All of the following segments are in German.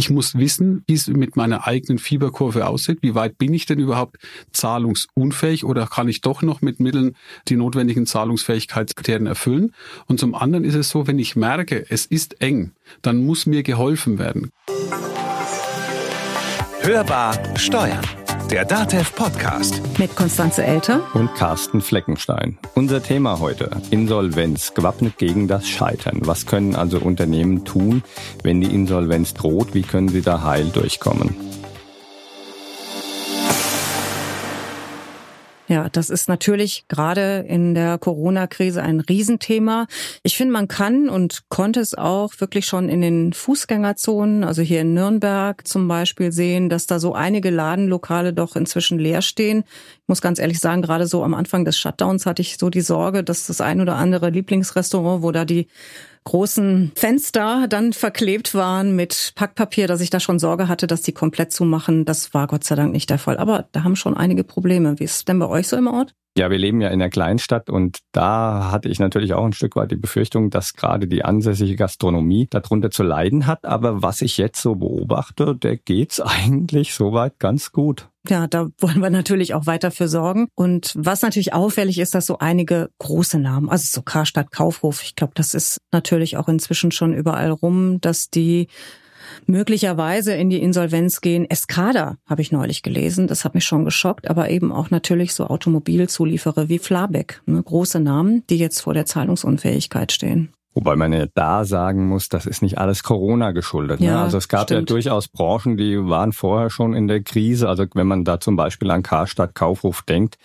Ich muss wissen, wie es mit meiner eigenen Fieberkurve aussieht. Wie weit bin ich denn überhaupt zahlungsunfähig oder kann ich doch noch mit Mitteln die notwendigen Zahlungsfähigkeitskriterien erfüllen? Und zum anderen ist es so, wenn ich merke, es ist eng, dann muss mir geholfen werden. Hörbar Steuern der DATEV Podcast. Mit Konstanze Elter und Carsten Fleckenstein. Unser Thema heute, Insolvenz, gewappnet gegen das Scheitern. Was können also Unternehmen tun, wenn die Insolvenz droht? Wie können sie da heil durchkommen? Ja, das ist natürlich gerade in der Corona-Krise ein Riesenthema. Ich finde, man kann und konnte es auch wirklich schon in den Fußgängerzonen, also hier in Nürnberg zum Beispiel sehen, dass da so einige Ladenlokale doch inzwischen leer stehen. Ich muss ganz ehrlich sagen, gerade so am Anfang des Shutdowns hatte ich so die Sorge, dass das ein oder andere Lieblingsrestaurant, wo da die großen Fenster dann verklebt waren mit Packpapier, dass ich da schon Sorge hatte, dass die komplett zumachen. Das war Gott sei Dank nicht der Fall. Aber da haben schon einige Probleme. Wie ist es denn bei euch so im Ort? Ja, wir leben ja in einer Kleinstadt und da hatte ich natürlich auch ein Stück weit die Befürchtung, dass gerade die ansässige Gastronomie darunter zu leiden hat. Aber was ich jetzt so beobachte, der geht's eigentlich soweit ganz gut. Ja, da wollen wir natürlich auch weiter für sorgen. Und was natürlich auffällig ist, dass so einige große Namen, also so Karstadt, Kaufhof, ich glaube, das ist natürlich auch inzwischen schon überall rum, dass die möglicherweise in die Insolvenz gehen. Escada habe ich neulich gelesen, das hat mich schon geschockt, aber eben auch natürlich so Automobilzulieferer wie Flabeck, ne, große Namen, die jetzt vor der Zahlungsunfähigkeit stehen. Wobei man ja da sagen muss, das ist nicht alles Corona geschuldet. Ne? Ja, Also es gab stimmt. ja durchaus Branchen, die waren vorher schon in der Krise. Also wenn man da zum Beispiel an Karstadt Kaufhof denkt,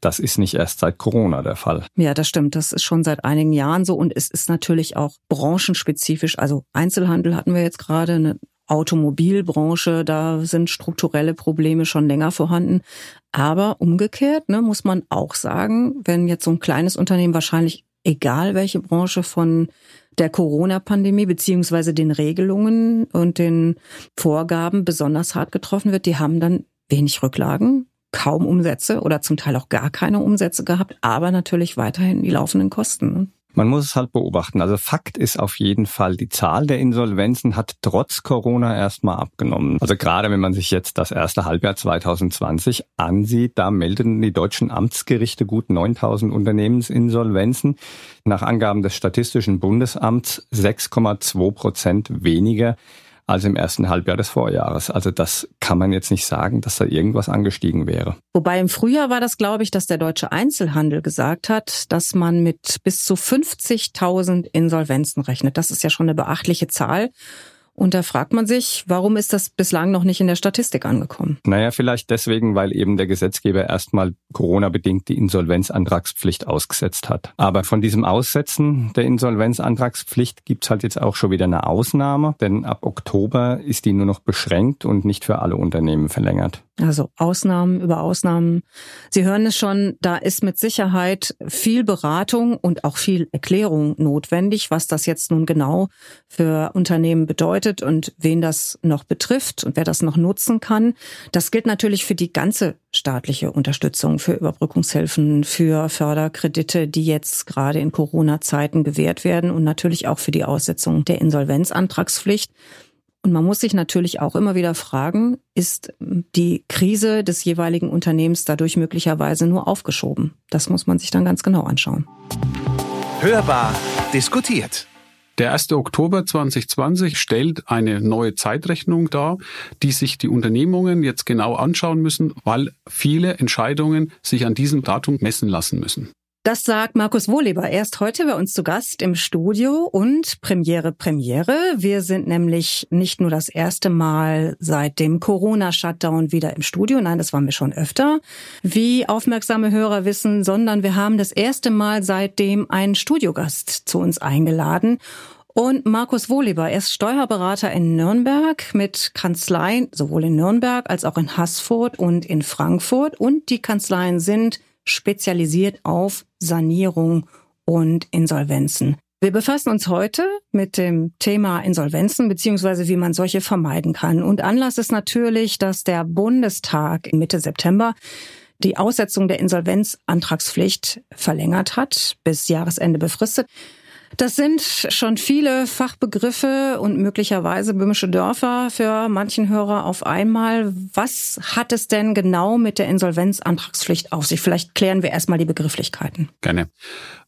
das ist nicht erst seit Corona der Fall. Ja, das stimmt. Das ist schon seit einigen Jahren so und es ist natürlich auch branchenspezifisch. Also Einzelhandel hatten wir jetzt gerade, eine Automobilbranche, da sind strukturelle Probleme schon länger vorhanden. Aber umgekehrt ne, muss man auch sagen, wenn jetzt so ein kleines Unternehmen wahrscheinlich egal welche Branche von der Corona-Pandemie beziehungsweise den Regelungen und den Vorgaben besonders hart getroffen wird, die haben dann wenig Rücklagen, kaum Umsätze oder zum Teil auch gar keine Umsätze gehabt, aber natürlich weiterhin die laufenden Kosten. Man muss es halt beobachten. Also Fakt ist auf jeden Fall, die Zahl der Insolvenzen hat trotz Corona erstmal abgenommen. Also gerade wenn man sich jetzt das erste Halbjahr 2020 ansieht, da meldeten die deutschen Amtsgerichte gut 9000 Unternehmensinsolvenzen. Nach Angaben des Statistischen Bundesamts 6,2 Prozent weniger als im ersten Halbjahr des Vorjahres. Also das kann man jetzt nicht sagen, dass da irgendwas angestiegen wäre. Wobei im Frühjahr war das, glaube ich, dass der deutsche Einzelhandel gesagt hat, dass man mit bis zu 50.000 Insolvenzen rechnet. Das ist ja schon eine beachtliche Zahl. Und da fragt man sich, warum ist das bislang noch nicht in der Statistik angekommen? Naja, vielleicht deswegen, weil eben der Gesetzgeber erstmal Corona-bedingt die Insolvenzantragspflicht ausgesetzt hat. Aber von diesem Aussetzen der Insolvenzantragspflicht gibt's halt jetzt auch schon wieder eine Ausnahme, denn ab Oktober ist die nur noch beschränkt und nicht für alle Unternehmen verlängert. Also Ausnahmen über Ausnahmen. Sie hören es schon, da ist mit Sicherheit viel Beratung und auch viel Erklärung notwendig, was das jetzt nun genau für Unternehmen bedeutet und wen das noch betrifft und wer das noch nutzen kann. Das gilt natürlich für die ganze staatliche Unterstützung, für Überbrückungshilfen, für Förderkredite, die jetzt gerade in Corona-Zeiten gewährt werden und natürlich auch für die Aussetzung der Insolvenzantragspflicht. Und man muss sich natürlich auch immer wieder fragen, ist die Krise des jeweiligen Unternehmens dadurch möglicherweise nur aufgeschoben? Das muss man sich dann ganz genau anschauen. Hörbar diskutiert. Der 1. Oktober 2020 stellt eine neue Zeitrechnung dar, die sich die Unternehmungen jetzt genau anschauen müssen, weil viele Entscheidungen sich an diesem Datum messen lassen müssen. Das sagt Markus Wohleber. Er ist heute bei uns zu Gast im Studio und Premiere, Premiere. Wir sind nämlich nicht nur das erste Mal seit dem Corona-Shutdown wieder im Studio. Nein, das waren wir schon öfter, wie aufmerksame Hörer wissen, sondern wir haben das erste Mal seitdem einen Studiogast zu uns eingeladen. Und Markus Wohleber, er ist Steuerberater in Nürnberg mit Kanzleien sowohl in Nürnberg als auch in Haßfurt und in Frankfurt. Und die Kanzleien sind spezialisiert auf Sanierung und Insolvenzen. Wir befassen uns heute mit dem Thema Insolvenzen beziehungsweise wie man solche vermeiden kann. Und Anlass ist natürlich, dass der Bundestag Mitte September die Aussetzung der Insolvenzantragspflicht verlängert hat, bis Jahresende befristet. Das sind schon viele Fachbegriffe und möglicherweise böhmische Dörfer für manchen Hörer auf einmal. Was hat es denn genau mit der Insolvenzantragspflicht auf sich? Vielleicht klären wir erstmal die Begrifflichkeiten. Gerne.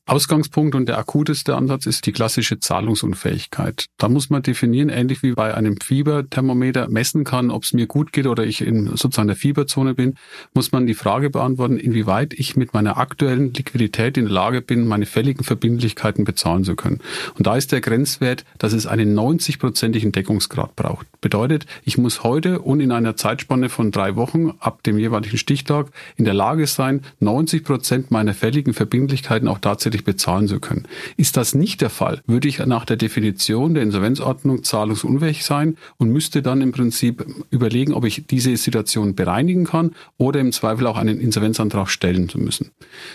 Ausgangspunkt und der akuteste Ansatz ist die klassische Zahlungsunfähigkeit. Da muss man definieren, ähnlich wie bei einem Fieberthermometer messen kann, ob es mir gut geht oder ich in sozusagen der Fieberzone bin, muss man die Frage beantworten, inwieweit ich mit meiner aktuellen Liquidität in der Lage bin, meine fälligen Verbindlichkeiten bezahlen zu können. Und da ist der Grenzwert, dass es einen 90-prozentigen Deckungsgrad braucht. Bedeutet, ich muss heute und in einer Zeitspanne von drei Wochen ab dem jeweiligen Stichtag in der Lage sein, 90 Prozent meiner fälligen Verbindlichkeiten auch tatsächlich rechtzeitig bezahlen zu können. Ist das nicht der Fall, würde ich nach der Definition der Insolvenzordnung zahlungsunfähig sein und müsste dann im Prinzip überlegen, ob ich diese Situation bereinigen kann oder im Zweifel auch einen Insolvenzantrag stellen zu müssen.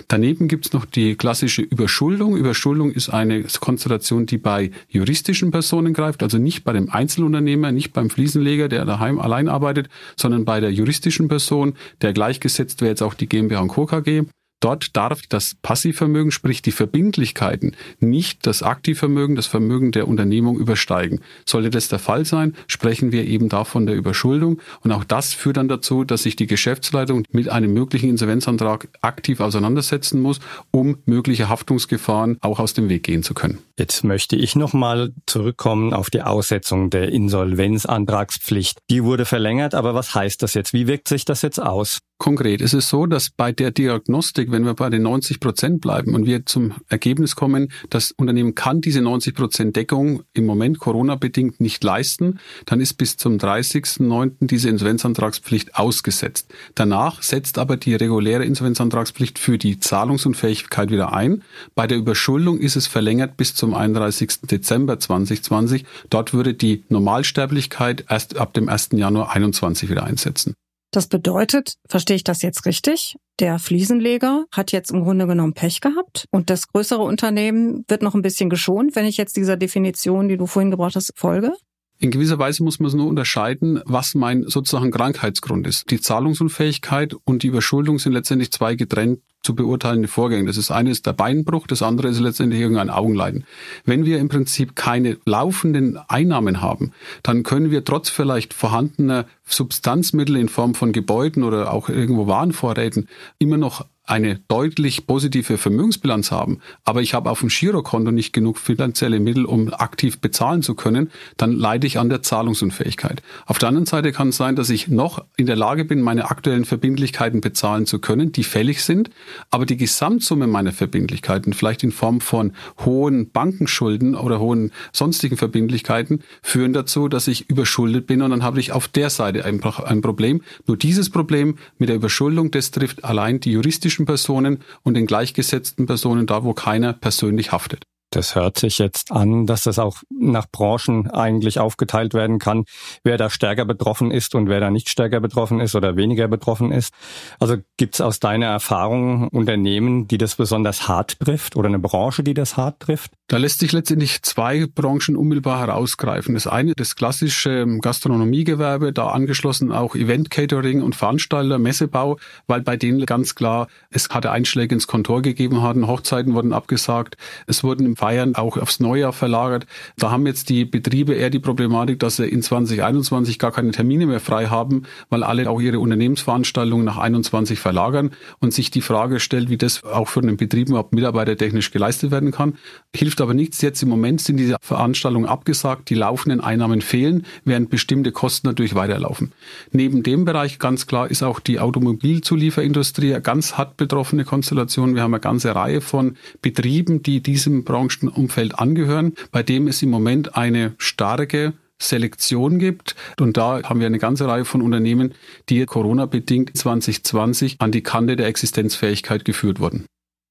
Daneben gibt es noch die klassische Überschuldung. Überschuldung ist eine Konstellation, die bei juristischen Personen greift, also nicht bei dem Einzelunternehmer, nicht beim Fliesenleger, der daheim allein arbeitet, sondern bei der juristischen Person, der gleichgesetzt wäre jetzt auch die GmbH und Co. KG. Dort darf das Passivvermögen, sprich die Verbindlichkeiten, nicht das Aktivvermögen, das Vermögen der Unternehmung übersteigen. Sollte das der Fall sein, sprechen wir eben davon der Überschuldung. Und auch das führt dann dazu, dass sich die Geschäftsleitung mit einem möglichen Insolvenzantrag aktiv auseinandersetzen muss, um mögliche Haftungsgefahren auch aus dem Weg gehen zu können. Jetzt möchte ich nochmal zurückkommen auf die Aussetzung der Insolvenzantragspflicht. Die wurde verlängert, aber was heißt das jetzt? Wie wirkt sich das jetzt aus? Konkret ist es so, dass bei der Diagnostik, wenn wir bei den 90 Prozent bleiben und wir zum Ergebnis kommen, das Unternehmen kann diese 90 Prozent Deckung im Moment Corona-bedingt nicht leisten, dann ist bis zum 30.09. diese Insolvenzantragspflicht ausgesetzt. Danach setzt aber die reguläre Insolvenzantragspflicht für die Zahlungsunfähigkeit wieder ein. Bei der Überschuldung ist es verlängert bis zum 31. Dezember 2020. Dort würde die Normalsterblichkeit erst ab dem 1. Januar 2021 wieder einsetzen. Das bedeutet, verstehe ich das jetzt richtig? Der Fliesenleger hat jetzt im Grunde genommen Pech gehabt und das größere Unternehmen wird noch ein bisschen geschont, wenn ich jetzt dieser Definition, die du vorhin gebracht hast, folge? In gewisser Weise muss man es nur unterscheiden, was mein sozusagen Krankheitsgrund ist. Die Zahlungsunfähigkeit und die Überschuldung sind letztendlich zwei getrennt zu beurteilende Vorgänge. Das ist eine ist der Beinbruch, das andere ist letztendlich irgendein Augenleiden. Wenn wir im Prinzip keine laufenden Einnahmen haben, dann können wir trotz vielleicht vorhandener Substanzmittel in Form von Gebäuden oder auch irgendwo Warenvorräten immer noch eine deutlich positive Vermögensbilanz haben, aber ich habe auf dem Girokonto nicht genug finanzielle Mittel, um aktiv bezahlen zu können, dann leide ich an der Zahlungsunfähigkeit. Auf der anderen Seite kann es sein, dass ich noch in der Lage bin, meine aktuellen Verbindlichkeiten bezahlen zu können, die fällig sind, aber die Gesamtsumme meiner Verbindlichkeiten, vielleicht in Form von hohen Bankenschulden oder hohen sonstigen Verbindlichkeiten, führen dazu, dass ich überschuldet bin und dann habe ich auf der Seite einfach ein Problem. Nur dieses Problem mit der Überschuldung, das trifft allein die juristischen Personen und den gleichgesetzten Personen da, wo keiner persönlich haftet. Das hört sich jetzt an, dass das auch nach Branchen eigentlich aufgeteilt werden kann, wer da stärker betroffen ist und wer da nicht stärker betroffen ist oder weniger betroffen ist. Also gibt es aus deiner Erfahrung Unternehmen, die das besonders hart trifft oder eine Branche, die das hart trifft? Da lässt sich letztendlich zwei Branchen unmittelbar herausgreifen. Das eine, das klassische Gastronomiegewerbe, da angeschlossen auch Event Catering und Veranstalter, Messebau, weil bei denen ganz klar es hatte Einschläge ins Kontor gegeben hatten, Hochzeiten wurden abgesagt, es wurden im Feiern auch aufs Neujahr verlagert. Da haben jetzt die Betriebe eher die Problematik, dass sie in 2021 gar keine Termine mehr frei haben, weil alle auch ihre Unternehmensveranstaltungen nach 21 verlagern und sich die Frage stellt, wie das auch für einen Betrieb überhaupt mitarbeitertechnisch geleistet werden kann. Hilft aber nichts. Jetzt im Moment sind diese Veranstaltungen abgesagt, die laufenden Einnahmen fehlen, während bestimmte Kosten natürlich weiterlaufen. Neben dem Bereich ganz klar ist auch die Automobilzulieferindustrie ganz hart betroffene Konstellation. Wir haben eine ganze Reihe von Betrieben, die diesem Branchen Umfeld angehören, bei dem es im Moment eine starke Selektion gibt. Und da haben wir eine ganze Reihe von Unternehmen, die Corona-bedingt 2020 an die Kante der Existenzfähigkeit geführt wurden.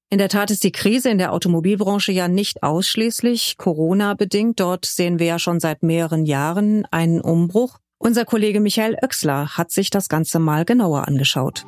In der Tat ist die Krise in der Automobilbranche ja nicht ausschließlich Corona-bedingt. Dort sehen wir ja schon seit mehreren Jahren einen Umbruch. Unser Kollege Michael Oechsler hat sich das Ganze mal genauer angeschaut.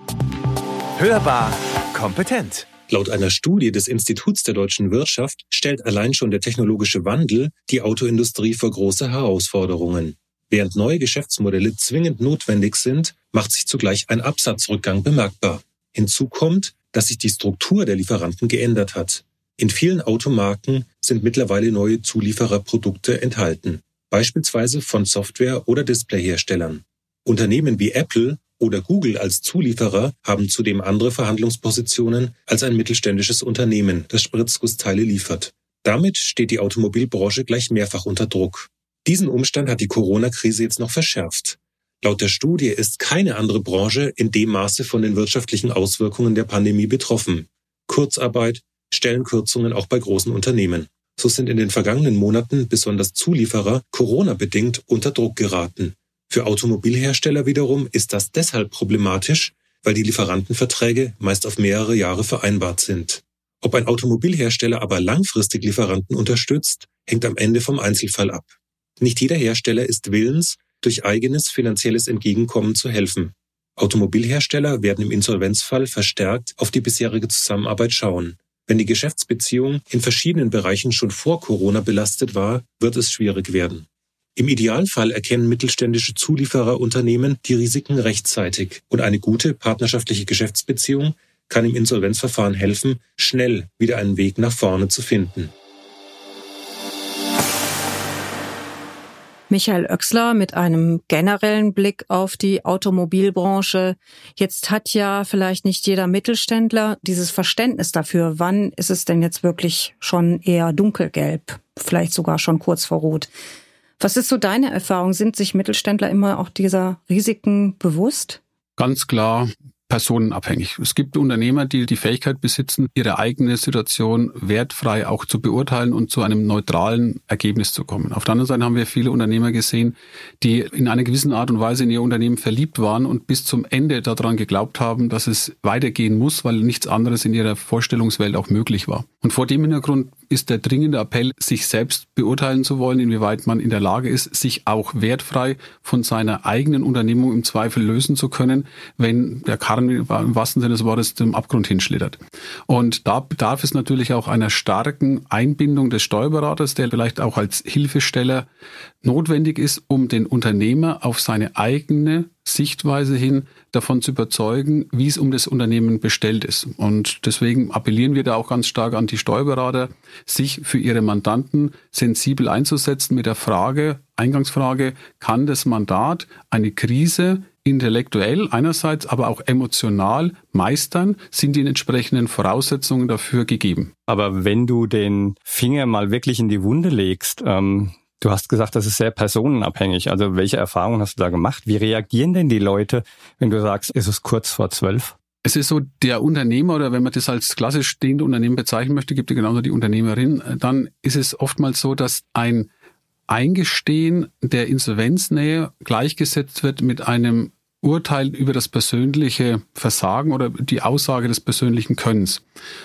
Hörbar kompetent. Laut einer Studie des Instituts der deutschen Wirtschaft stellt allein schon der technologische Wandel die Autoindustrie vor große Herausforderungen. Während neue Geschäftsmodelle zwingend notwendig sind, macht sich zugleich ein Absatzrückgang bemerkbar. Hinzu kommt, dass sich die Struktur der Lieferanten geändert hat. In vielen Automarken sind mittlerweile neue Zuliefererprodukte enthalten, beispielsweise von Software- oder Displayherstellern. Unternehmen wie Apple oder Google als Zulieferer haben zudem andere Verhandlungspositionen als ein mittelständisches Unternehmen, das Spritzgussteile liefert. Damit steht die Automobilbranche gleich mehrfach unter Druck. Diesen Umstand hat die Corona-Krise jetzt noch verschärft. Laut der Studie ist keine andere Branche in dem Maße von den wirtschaftlichen Auswirkungen der Pandemie betroffen. Kurzarbeit, Stellenkürzungen auch bei großen Unternehmen. So sind in den vergangenen Monaten besonders Zulieferer Corona-bedingt unter Druck geraten. Für Automobilhersteller wiederum ist das deshalb problematisch, weil die Lieferantenverträge meist auf mehrere Jahre vereinbart sind. Ob ein Automobilhersteller aber langfristig Lieferanten unterstützt, hängt am Ende vom Einzelfall ab. Nicht jeder Hersteller ist willens, durch eigenes finanzielles Entgegenkommen zu helfen. Automobilhersteller werden im Insolvenzfall verstärkt auf die bisherige Zusammenarbeit schauen. Wenn die Geschäftsbeziehung in verschiedenen Bereichen schon vor Corona belastet war, wird es schwierig werden. Im Idealfall erkennen mittelständische Zuliefererunternehmen die Risiken rechtzeitig und eine gute partnerschaftliche Geschäftsbeziehung kann im Insolvenzverfahren helfen, schnell wieder einen Weg nach vorne zu finden. Michael Oechsler mit einem generellen Blick auf die Automobilbranche. Jetzt hat ja vielleicht nicht jeder Mittelständler dieses Verständnis dafür. Wann ist es denn jetzt wirklich schon eher dunkelgelb? Vielleicht sogar schon kurz vor Rot. Was ist so deine Erfahrung? Sind sich Mittelständler immer auch dieser Risiken bewusst? Ganz klar personenabhängig. Es gibt Unternehmer, die die Fähigkeit besitzen, ihre eigene Situation wertfrei auch zu beurteilen und zu einem neutralen Ergebnis zu kommen. Auf der anderen Seite haben wir viele Unternehmer gesehen, die in einer gewissen Art und Weise in ihr Unternehmen verliebt waren und bis zum Ende daran geglaubt haben, dass es weitergehen muss, weil nichts anderes in ihrer Vorstellungswelt auch möglich war. Und vor dem Hintergrund ist der dringende Appell, sich selbst beurteilen zu wollen, inwieweit man in der Lage ist, sich auch wertfrei von seiner eigenen Unternehmung im Zweifel lösen zu können, wenn der Karren im wahrsten Sinne des Wortes zum Abgrund hinschlittert. Und da bedarf es natürlich auch einer starken Einbindung des Steuerberaters, der vielleicht auch als Hilfesteller notwendig ist, um den Unternehmer auf seine eigene Sichtweise hin davon zu überzeugen, wie es um das Unternehmen bestellt ist. Und deswegen appellieren wir da auch ganz stark an die Steuerberater, sich für ihre Mandanten sensibel einzusetzen mit der Frage, Eingangsfrage, kann das Mandat eine Krise intellektuell einerseits, aber auch emotional meistern, sind die entsprechenden Voraussetzungen dafür gegeben. Aber wenn du den Finger mal wirklich in die Wunde legst, ähm, du hast gesagt, das ist sehr personenabhängig. Also welche Erfahrungen hast du da gemacht? Wie reagieren denn die Leute, wenn du sagst, ist es kurz vor zwölf? Es ist so, der Unternehmer oder wenn man das als klassisch stehende Unternehmen bezeichnen möchte, gibt es genauso die Unternehmerin, dann ist es oftmals so, dass ein Eingestehen der Insolvenznähe gleichgesetzt wird mit einem Urteil über das persönliche Versagen oder die Aussage des persönlichen Könnens.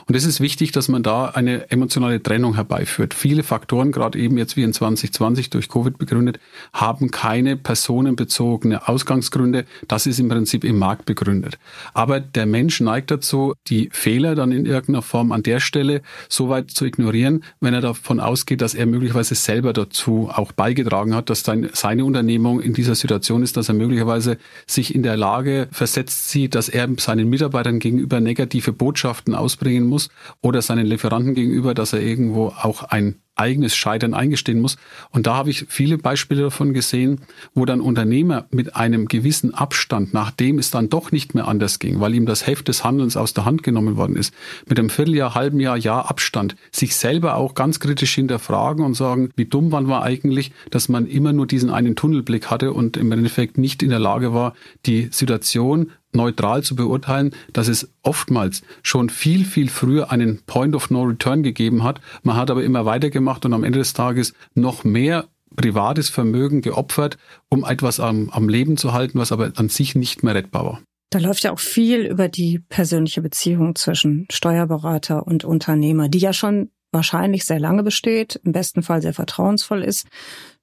Und es ist wichtig, dass man da eine emotionale Trennung herbeiführt. Viele Faktoren, gerade eben jetzt wie in 2020 durch Covid begründet, haben keine personenbezogene Ausgangsgründe. Das ist im Prinzip im Markt begründet. Aber der Mensch neigt dazu, die Fehler dann in irgendeiner Form an der Stelle so weit zu ignorieren, wenn er davon ausgeht, dass er möglicherweise selber dazu auch beigetragen hat, dass seine Unternehmung in dieser Situation ist, dass er möglicherweise sich sich in der Lage versetzt sieht, dass er seinen Mitarbeitern gegenüber negative Botschaften ausbringen muss oder seinen Lieferanten gegenüber, dass er irgendwo auch ein eigenes Scheitern eingestehen muss. Und da habe ich viele Beispiele davon gesehen, wo dann Unternehmer mit einem gewissen Abstand, nachdem es dann doch nicht mehr anders ging, weil ihm das Heft des Handelns aus der Hand genommen worden ist, mit einem Vierteljahr, halben Jahr, Jahr Abstand, sich selber auch ganz kritisch hinterfragen und sagen, wie dumm man war eigentlich, dass man immer nur diesen einen Tunnelblick hatte und im Endeffekt nicht in der Lage war, die Situation neutral zu beurteilen, dass es oftmals schon viel, viel früher einen Point of No Return gegeben hat. Man hat aber immer weitergemacht und am Ende des Tages noch mehr privates Vermögen geopfert, um etwas am, am Leben zu halten, was aber an sich nicht mehr rettbar war. Da läuft ja auch viel über die persönliche Beziehung zwischen Steuerberater und Unternehmer, die ja schon wahrscheinlich sehr lange besteht, im besten Fall sehr vertrauensvoll ist.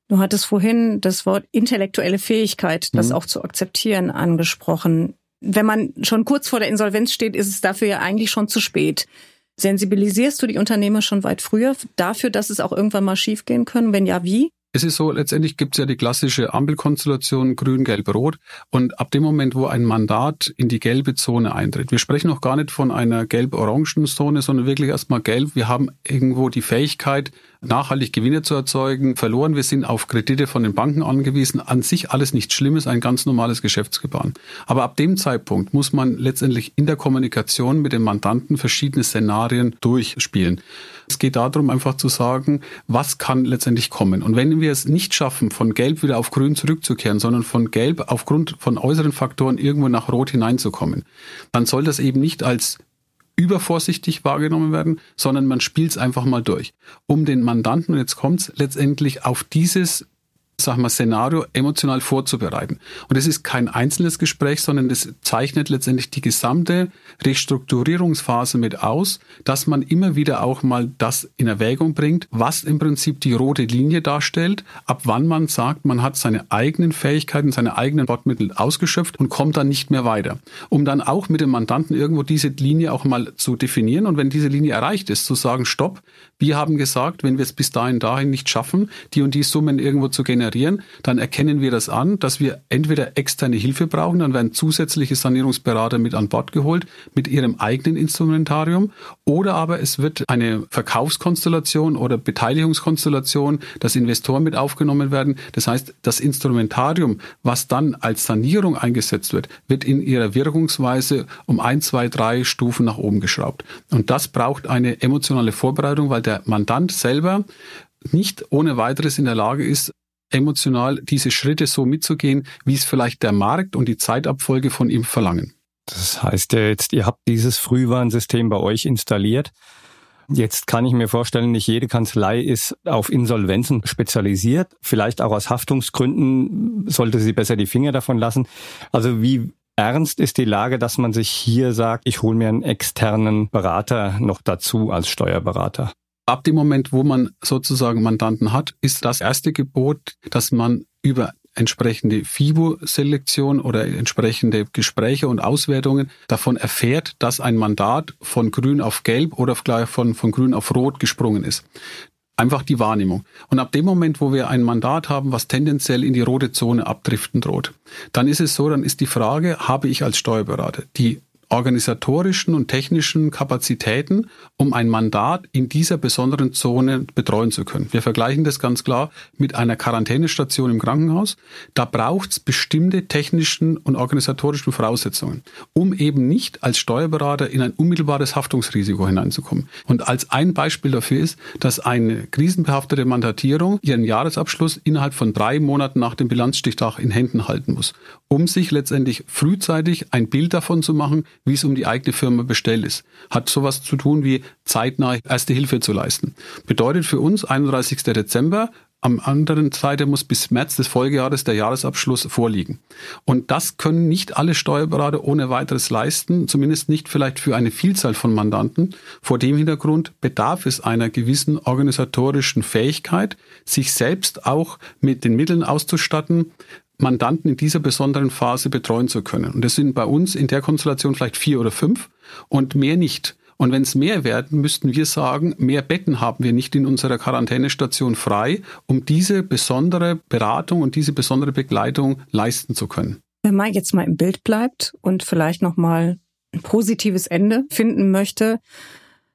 Du hattest vorhin das Wort intellektuelle Fähigkeit, das mhm. auch zu akzeptieren, angesprochen wenn man schon kurz vor der Insolvenz steht, ist es dafür ja eigentlich schon zu spät. Sensibilisierst du die Unternehmer schon weit früher dafür, dass es auch irgendwann mal schiefgehen können? Wenn ja, wie? Es ist so, letztendlich gibt es ja die klassische Ampelkonstellation grün, gelb, rot. Und ab dem Moment, wo ein Mandat in die gelbe Zone eintritt, wir sprechen noch gar nicht von einer gelb-orangen Zone, sondern wirklich erstmal gelb. Wir haben irgendwo die Fähigkeit, nachhaltig Gewinne zu erzeugen, verloren. Wir sind auf Kredite von den Banken angewiesen. An sich alles nichts Schlimmes, ein ganz normales Geschäftsgebaren. Aber ab dem Zeitpunkt muss man letztendlich in der Kommunikation mit dem Mandanten verschiedene Szenarien durchspielen. Es geht darum, einfach zu sagen, was kann letztendlich kommen. Und wenn wir es nicht schaffen, von Gelb wieder auf Grün zurückzukehren, sondern von Gelb aufgrund von äußeren Faktoren irgendwo nach Rot hineinzukommen, dann soll das eben nicht als übervorsichtig wahrgenommen werden, sondern man spielt es einfach mal durch, um den Mandanten, und jetzt kommt's, letztendlich auf dieses sag mal, Szenario emotional vorzubereiten. Und es ist kein einzelnes Gespräch, sondern es zeichnet letztendlich die gesamte Restrukturierungsphase mit aus, dass man immer wieder auch mal das in Erwägung bringt, was im Prinzip die rote Linie darstellt, ab wann man sagt, man hat seine eigenen Fähigkeiten, seine eigenen Wortmittel ausgeschöpft und kommt dann nicht mehr weiter. Um dann auch mit dem Mandanten irgendwo diese Linie auch mal zu definieren und wenn diese Linie erreicht ist, zu sagen, stopp, wir haben gesagt, wenn wir es bis dahin dahin nicht schaffen, die und die Summen irgendwo zu generieren, generieren, dann erkennen wir das an, dass wir entweder externe Hilfe brauchen, dann werden zusätzliche Sanierungsberater mit an Bord geholt mit ihrem eigenen Instrumentarium oder aber es wird eine Verkaufskonstellation oder Beteiligungskonstellation, dass Investoren mit aufgenommen werden. Das heißt, das Instrumentarium, was dann als Sanierung eingesetzt wird, wird in ihrer Wirkungsweise um ein, zwei, drei Stufen nach oben geschraubt. Und das braucht eine emotionale Vorbereitung, weil der Mandant selber nicht ohne weiteres in der Lage ist, emotional diese Schritte so mitzugehen, wie es vielleicht der Markt und die Zeitabfolge von ihm verlangen. Das heißt ja jetzt, ihr habt dieses Frühwarnsystem bei euch installiert. Jetzt kann ich mir vorstellen, nicht jede Kanzlei ist auf Insolvenzen spezialisiert. Vielleicht auch aus Haftungsgründen sollte sie besser die Finger davon lassen. Also wie ernst ist die Lage, dass man sich hier sagt, ich hole mir einen externen Berater noch dazu als Steuerberater? Ab dem Moment, wo man sozusagen Mandanten hat, ist das erste Gebot, dass man über entsprechende FIBO-Selektion oder entsprechende Gespräche und Auswertungen davon erfährt, dass ein Mandat von grün auf gelb oder von, von grün auf rot gesprungen ist. Einfach die Wahrnehmung. Und ab dem Moment, wo wir ein Mandat haben, was tendenziell in die rote Zone abdriften droht, dann ist es so, dann ist die Frage, habe ich als Steuerberater die organisatorischen und technischen Kapazitäten, um ein Mandat in dieser besonderen Zone betreuen zu können. Wir vergleichen das ganz klar mit einer Quarantänestation im Krankenhaus. Da braucht es bestimmte technischen und organisatorischen Voraussetzungen, um eben nicht als Steuerberater in ein unmittelbares Haftungsrisiko hineinzukommen. Und als ein Beispiel dafür ist, dass eine krisenbehaftete Mandatierung ihren Jahresabschluss innerhalb von drei Monaten nach dem Bilanzstichtag in Händen halten muss, um sich letztendlich frühzeitig ein Bild davon zu machen, wie es um die eigene Firma bestellt ist. Hat sowas zu tun wie zeitnah erste Hilfe zu leisten. Bedeutet für uns 31. Dezember, am anderen Seite muss bis März des Folgejahres der Jahresabschluss vorliegen. Und das können nicht alle Steuerberater ohne weiteres leisten, zumindest nicht vielleicht für eine Vielzahl von Mandanten. Vor dem Hintergrund bedarf es einer gewissen organisatorischen Fähigkeit, sich selbst auch mit den Mitteln auszustatten, Mandanten in dieser besonderen Phase betreuen zu können. Und das sind bei uns in der Konstellation vielleicht vier oder fünf und mehr nicht. Und wenn es mehr werden, müssten wir sagen, mehr Betten haben wir nicht in unserer Quarantänestation frei, um diese besondere Beratung und diese besondere Begleitung leisten zu können. Wenn man jetzt mal im Bild bleibt und vielleicht noch mal ein positives Ende finden möchte,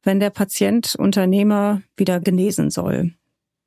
wenn der Patient Unternehmer wieder genesen soll.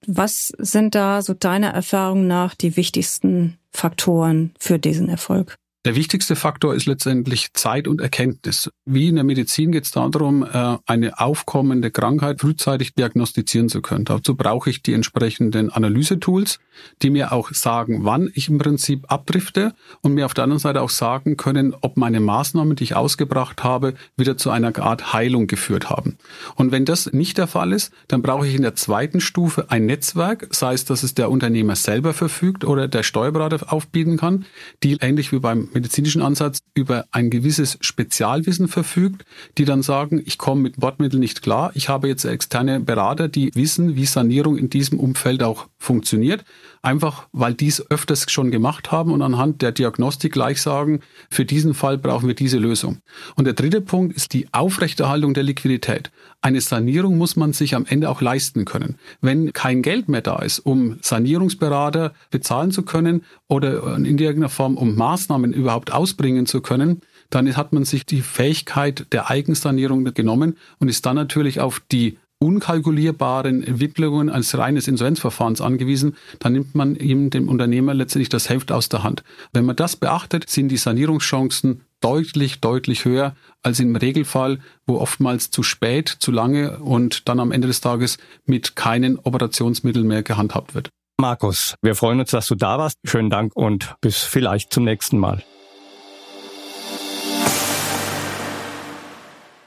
Was sind da so deiner Erfahrung nach die wichtigsten Faktoren für diesen Erfolg? Der wichtigste Faktor ist letztendlich Zeit und Erkenntnis. Wie in der Medizin geht es darum, äh, eine aufkommende Krankheit frühzeitig diagnostizieren zu können. Dazu brauche ich die entsprechenden Analysetools, die mir auch sagen, wann ich im Prinzip abdrifte und mir auf der anderen Seite auch sagen können, ob meine Maßnahmen, die ich ausgebracht habe, wieder zu einer Art Heilung geführt haben. Und wenn das nicht der Fall ist, dann brauche ich in der zweiten Stufe ein Netzwerk, sei es, dass es der Unternehmer selber verfügt oder der Steuerberater aufbieten kann, die ähnlich wie beim medizinischen Ansatz über ein gewisses Spezialwissen verfügt, die dann sagen, ich komme mit Bordmitteln nicht klar, ich habe jetzt externe Berater, die wissen, wie Sanierung in diesem Umfeld auch funktioniert, einfach weil dies öfters schon gemacht haben und anhand der Diagnostik gleich sagen, für diesen Fall brauchen wir diese Lösung. Und der dritte Punkt ist die Aufrechterhaltung der Liquidität. Eine Sanierung muss man sich am Ende auch leisten können. Wenn kein Geld mehr da ist, um Sanierungsberater bezahlen zu können oder in irgendeiner Form um Maßnahmen überhaupt ausbringen zu können, dann hat man sich die Fähigkeit der Eigensanierung genommen und ist dann natürlich auf die unkalkulierbaren Entwicklungen eines reines Insolvenzverfahrens angewiesen, dann nimmt man ihm, dem Unternehmer, letztendlich das Heft aus der Hand. Wenn man das beachtet, sind die Sanierungschancen deutlich, deutlich höher als im Regelfall, wo oftmals zu spät, zu lange und dann am Ende des Tages mit keinen Operationsmitteln mehr gehandhabt wird. Markus, wir freuen uns, dass du da warst. Schönen Dank und bis vielleicht zum nächsten Mal.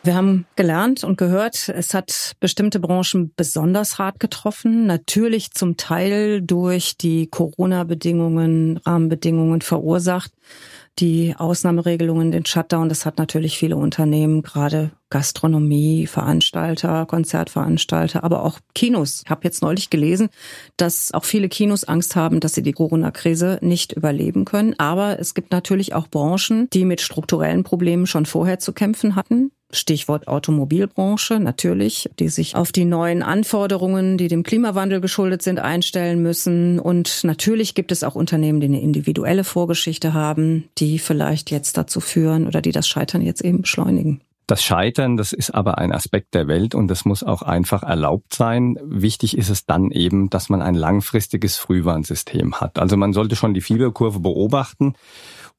Wir haben gelernt und gehört, es hat bestimmte Branchen besonders hart getroffen. Natürlich zum Teil durch die Corona-Bedingungen, Rahmenbedingungen verursacht. Die Ausnahmeregelungen, den Shutdown, das hat natürlich viele Unternehmen, gerade Gastronomie, Veranstalter, Konzertveranstalter, aber auch Kinos. Ich habe jetzt neulich gelesen, dass auch viele Kinos Angst haben, dass sie die Corona-Krise nicht überleben können. Aber es gibt natürlich auch Branchen, die mit strukturellen Problemen schon vorher zu kämpfen hatten. Stichwort Automobilbranche natürlich, die sich auf die neuen Anforderungen, die dem Klimawandel geschuldet sind, einstellen müssen. Und natürlich gibt es auch Unternehmen, die eine individuelle Vorgeschichte haben, die vielleicht jetzt dazu führen oder die das Scheitern jetzt eben beschleunigen. Das Scheitern, das ist aber ein Aspekt der Welt und das muss auch einfach erlaubt sein. Wichtig ist es dann eben, dass man ein langfristiges Frühwarnsystem hat. Also man sollte schon die Fieberkurve beobachten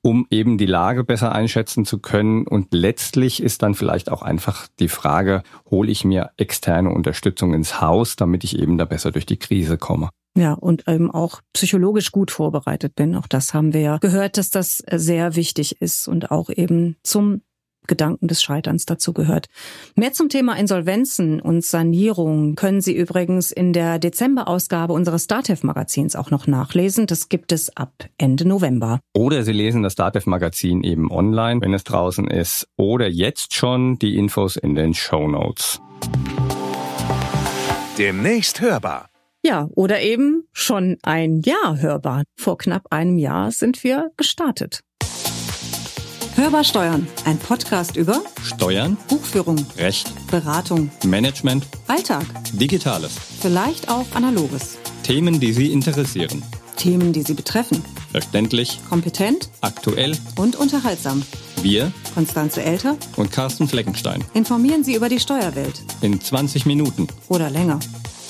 um eben die Lage besser einschätzen zu können. Und letztlich ist dann vielleicht auch einfach die Frage, hole ich mir externe Unterstützung ins Haus, damit ich eben da besser durch die Krise komme. Ja, und eben auch psychologisch gut vorbereitet bin. Auch das haben wir ja gehört, dass das sehr wichtig ist und auch eben zum Gedanken des Scheiterns dazu gehört. Mehr zum Thema Insolvenzen und Sanierung können Sie übrigens in der Dezemberausgabe unseres Datev-Magazins auch noch nachlesen. Das gibt es ab Ende November. Oder Sie lesen das Datev-Magazin eben online, wenn es draußen ist. Oder jetzt schon die Infos in den Show Notes. Demnächst hörbar. Ja, oder eben schon ein Jahr hörbar. Vor knapp einem Jahr sind wir gestartet. Hörbar Steuern, ein Podcast über Steuern, Buchführung, Recht, Beratung, Management, Alltag, Digitales, vielleicht auch Analoges. Themen, die Sie interessieren. Themen, die Sie betreffen. Verständlich, Kompetent aktuell. und unterhaltsam. Wir Konstanze Elter und Carsten Fleckenstein informieren Sie über die Steuerwelt. in 20 Minuten Oder länger.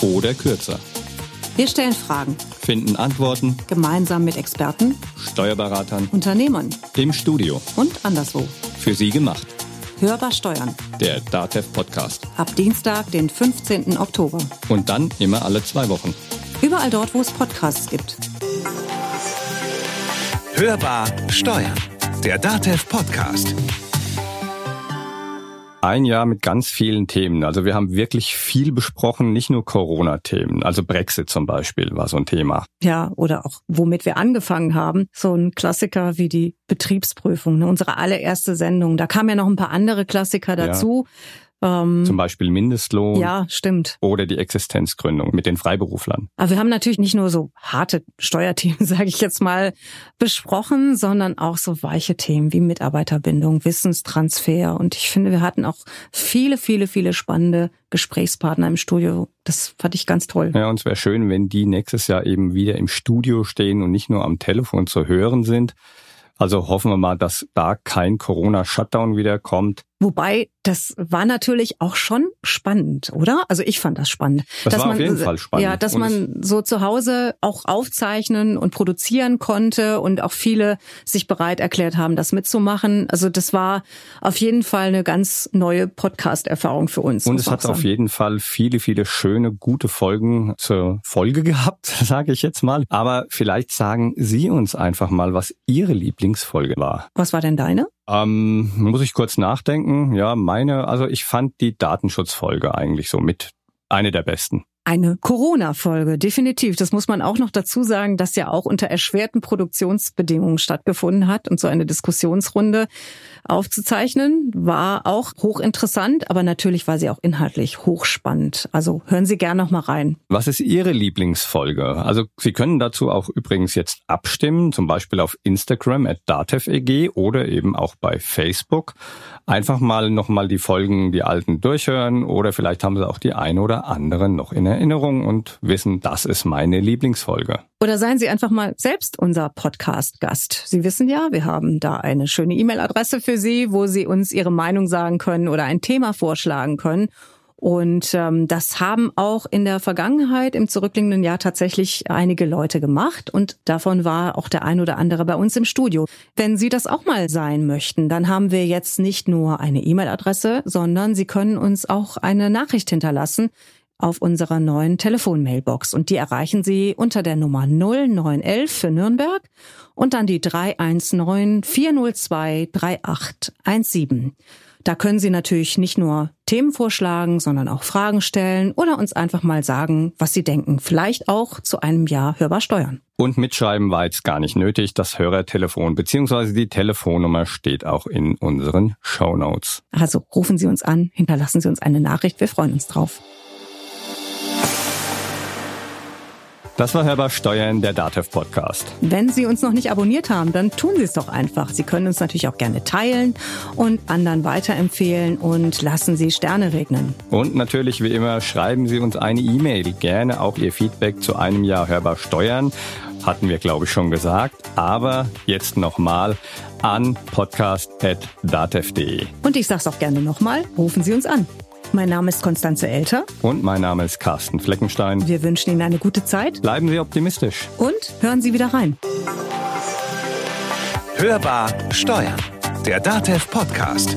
oder kürzer. Wir stellen Fragen. Finden Antworten Gemeinsam mit Experten, Steuerberatern Unternehmern im Studio. und anderswo. Für Sie gemacht. Hörbar Steuern. Der DATEV Podcast. Ab Dienstag, den 15. Oktober. Und dann immer alle zwei Wochen. Überall dort, wo es Podcasts gibt. Hörbar Steuern. Der DATEV Podcast. Ein Jahr mit ganz vielen Themen. Also wir haben wirklich viel besprochen, nicht nur Corona-Themen. Also Brexit zum Beispiel war so ein Thema. Ja, oder auch womit wir angefangen haben. So ein Klassiker wie die Betriebsprüfung, ne? unsere allererste Sendung. Da kamen ja noch ein paar andere Klassiker dazu. Ähm, Zum Beispiel Mindestlohn ja, stimmt. oder die Existenzgründung mit den Freiberuflern. Aber wir haben natürlich nicht nur so harte Steuerthemen, sage ich jetzt mal, besprochen, sondern auch so weiche Themen wie Mitarbeiterbindung, Wissenstransfer. Und ich finde, wir hatten auch viele, viele, viele spannende Gesprächspartner im Studio. Das fand ich ganz toll. Ja, und es wäre schön, wenn die nächstes Jahr eben wieder im Studio stehen und nicht nur am Telefon zu hören sind. Also hoffen wir mal, dass da kein Corona-Shutdown wieder kommt. Wobei, das war natürlich auch schon spannend, oder? Also ich fand das spannend. Das dass war auf man, jeden Fall spannend. Ja, dass Und man so zu Hause auch aufzeichnen und produzieren konnte und auch viele sich bereit erklärt haben, das mitzumachen. Also das war auf jeden Fall eine ganz neue Podcast-Erfahrung für uns. Und es hat auf jeden Fall viele, viele schöne, gute Folgen zur Folge gehabt, sage ich jetzt mal. Aber vielleicht sagen Sie uns einfach mal, was Ihre Lieblingsfolge war. Was war denn deine? Ähm, muss ich kurz nachdenken. Ja, meine, also ich fand die Datenschutzfolge eigentlich so mit eine der besten. Eine Corona-Folge, definitiv. Das muss man auch noch dazu sagen, dass ja auch unter erschwerten Produktionsbedingungen stattgefunden hat und so eine Diskussionsrunde aufzuzeichnen war auch hochinteressant, aber natürlich war sie auch inhaltlich hochspannend. Also hören Sie gerne noch mal rein. Was ist Ihre Lieblingsfolge? Also Sie können dazu auch übrigens jetzt abstimmen, zum Beispiel auf Instagram at dateveg oder eben auch bei Facebook. Einfach mal noch mal die Folgen, die alten durchhören oder vielleicht haben Sie auch die eine oder andere noch in Erinnerung und wissen, das ist meine Lieblingsfolge. Oder seien Sie einfach mal selbst unser Podcast-Gast. Sie wissen ja, wir haben da eine schöne E-Mail-Adresse für Sie, wo Sie uns Ihre Meinung sagen können oder ein Thema vorschlagen können. Und ähm, das haben auch in der Vergangenheit, im zurückliegenden Jahr tatsächlich einige Leute gemacht. Und davon war auch der ein oder andere bei uns im Studio. Wenn Sie das auch mal sein möchten, dann haben wir jetzt nicht nur eine E-Mail-Adresse, sondern Sie können uns auch eine Nachricht hinterlassen auf unserer neuen Telefonmailbox und die erreichen Sie unter der Nummer 0911 für Nürnberg und dann die 319 402 3817. Da können Sie natürlich nicht nur Themen vorschlagen, sondern auch Fragen stellen oder uns einfach mal sagen, was Sie denken. Vielleicht auch zu einem Jahr hörbar steuern. Und mitschreiben war jetzt gar nicht nötig. Das Hörertelefon bzw. die Telefonnummer steht auch in unseren Show Notes. Also rufen Sie uns an, hinterlassen Sie uns eine Nachricht. Wir freuen uns drauf. Das war Hörbar Steuern, der DATEV Podcast. Wenn Sie uns noch nicht abonniert haben, dann tun Sie es doch einfach. Sie können uns natürlich auch gerne teilen und anderen weiterempfehlen und lassen Sie Sterne regnen. Und natürlich wie immer schreiben Sie uns eine E-Mail, gerne auch Ihr Feedback zu einem Jahr Hörbar Steuern. Hatten wir, glaube ich, schon gesagt. Aber jetzt nochmal an podcast.datev.de. Und ich sage es auch gerne nochmal, rufen Sie uns an. Mein Name ist Konstanze Elter. Und mein Name ist Carsten Fleckenstein. Wir wünschen Ihnen eine gute Zeit. Bleiben Sie optimistisch. Und hören Sie wieder rein. Hörbar Steuern. Der Datev Podcast.